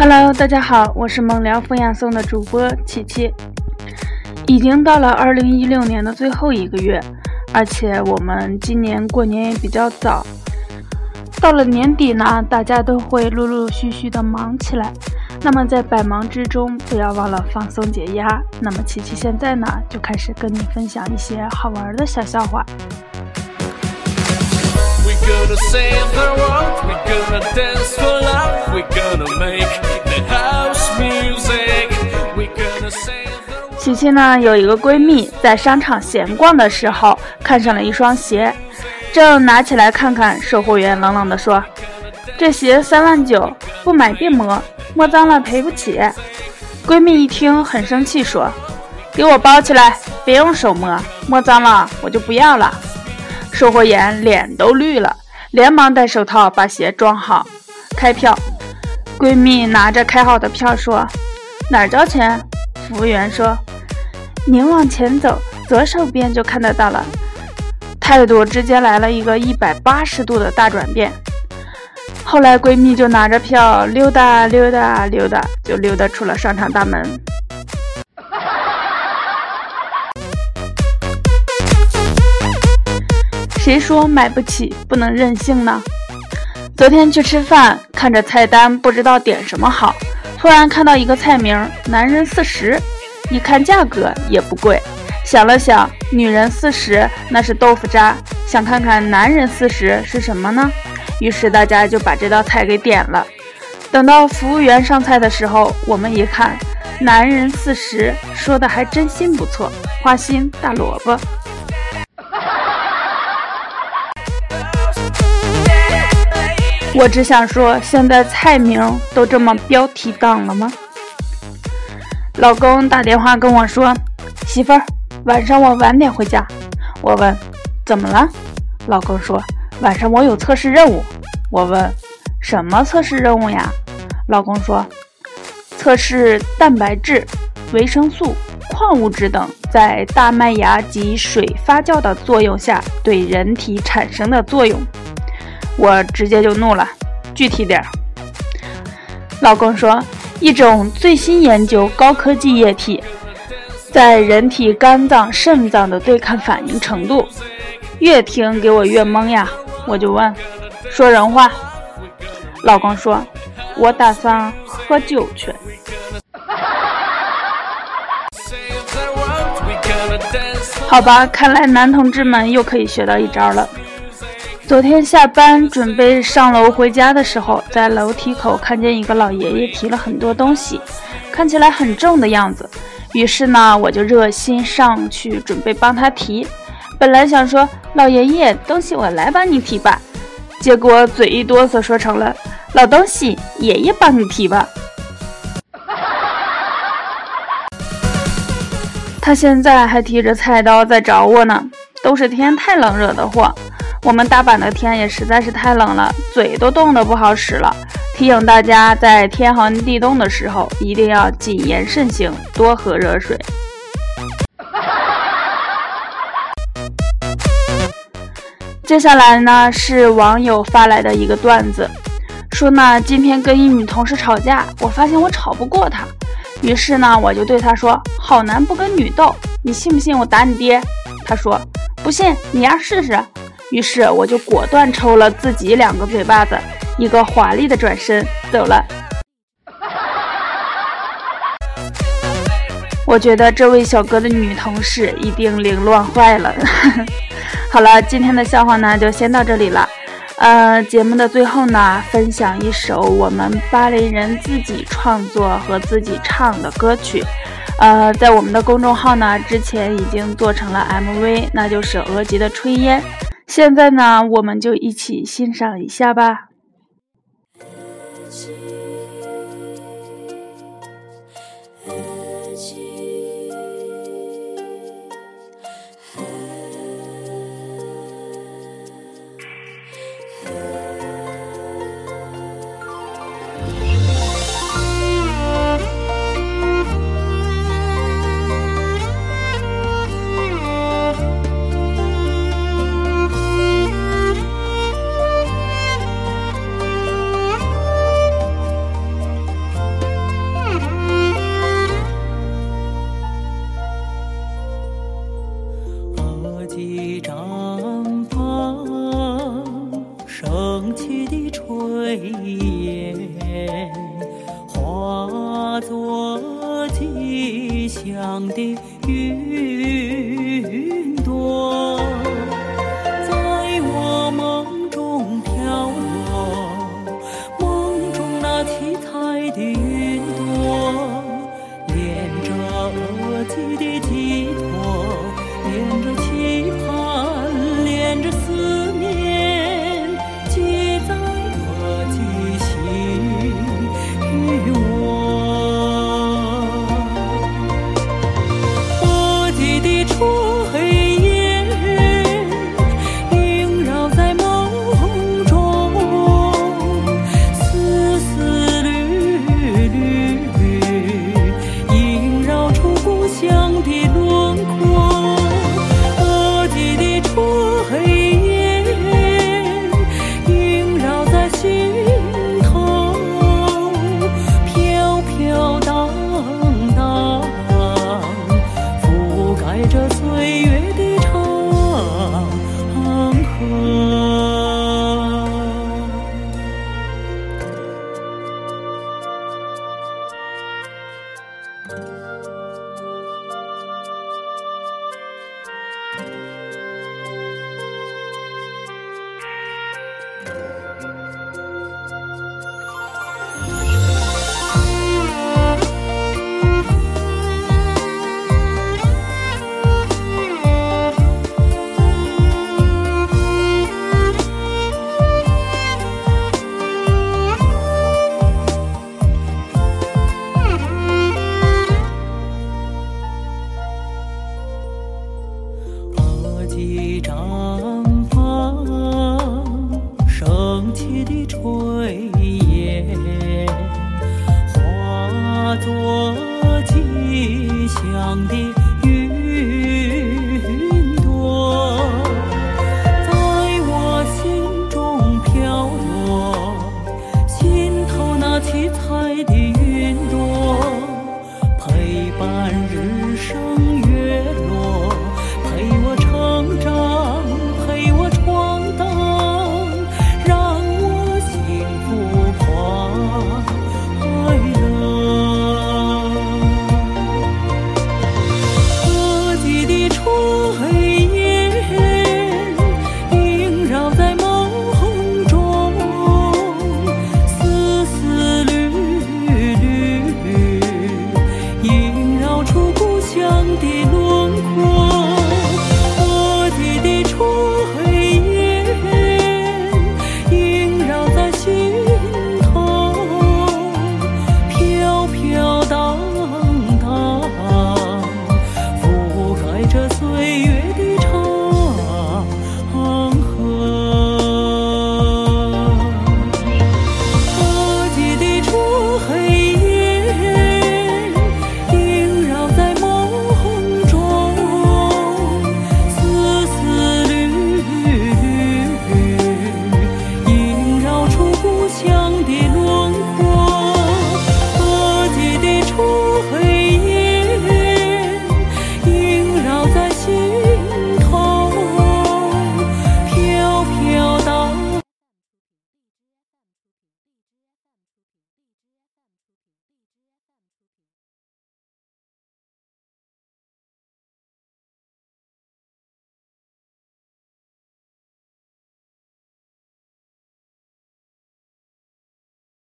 Hello，大家好，我是猛聊风雅颂的主播琪琪。已经到了二零一六年的最后一个月，而且我们今年过年也比较早。到了年底呢，大家都会陆陆续续的忙起来。那么在百忙之中，不要忘了放松解压。那么琪琪现在呢，就开始跟你分享一些好玩的小笑话。琪琪呢有一个闺蜜，在商场闲逛的时候看上了一双鞋，正拿起来看看，售货员冷冷地说：“这鞋三万九，不买别摸，摸脏了赔不起。”闺蜜一听很生气，说：“给我包起来，别用手摸，摸脏了我就不要了。”售货员脸都绿了，连忙戴手套把鞋装好，开票。闺蜜拿着开好的票说：“哪儿交钱？”服务员说。您往前走，左手边就看得到了。态度直接来了一个一百八十度的大转变。后来闺蜜就拿着票溜达溜达溜达，就溜达出了商场大门。谁说买不起不能任性呢？昨天去吃饭，看着菜单不知道点什么好，突然看到一个菜名“男人四十”。一看价格也不贵，想了想，女人四十那是豆腐渣，想看看男人四十是什么呢？于是大家就把这道菜给点了。等到服务员上菜的时候，我们一看，男人四十说的还真心不错，花心大萝卜。我只想说，现在菜名都这么标题党了吗？老公打电话跟我说：“媳妇儿，晚上我晚点回家。”我问：“怎么了？”老公说：“晚上我有测试任务。”我问：“什么测试任务呀？”老公说：“测试蛋白质、维生素、矿物质等在大麦芽及水发酵的作用下对人体产生的作用。”我直接就怒了：“具体点儿。”老公说。一种最新研究高科技液体在人体肝脏、肾脏的对抗反应程度，越听给我越懵呀！我就问，说人话。老公说，我打算喝酒去。好吧，看来男同志们又可以学到一招了。昨天下班准备上楼回家的时候，在楼梯口看见一个老爷爷提了很多东西，看起来很重的样子。于是呢，我就热心上去准备帮他提。本来想说老爷爷东西我来帮你提吧，结果嘴一哆嗦说成了老东西爷爷帮你提吧。他现在还提着菜刀在找我呢，都是天太冷惹的祸。我们大阪的天也实在是太冷了，嘴都冻得不好使了。提醒大家，在天寒地冻的时候，一定要谨言慎行，多喝热水。接下来呢，是网友发来的一个段子，说呢，今天跟一女同事吵架，我发现我吵不过她，于是呢，我就对她说：“好男不跟女斗，你信不信我打你爹？”她说：“不信，你丫试试。”于是我就果断抽了自己两个嘴巴子，一个华丽的转身走了。我觉得这位小哥的女同事一定凌乱坏了。好了，今天的笑话呢就先到这里了。呃，节目的最后呢，分享一首我们巴黎人自己创作和自己唱的歌曲。呃，在我们的公众号呢，之前已经做成了 MV，那就是《额吉的炊烟》。现在呢，我们就一起欣赏一下吧。起的炊烟化作吉祥的雨的炊烟化作吉祥的云朵在我心中飘落心头那七彩的云朵陪伴日升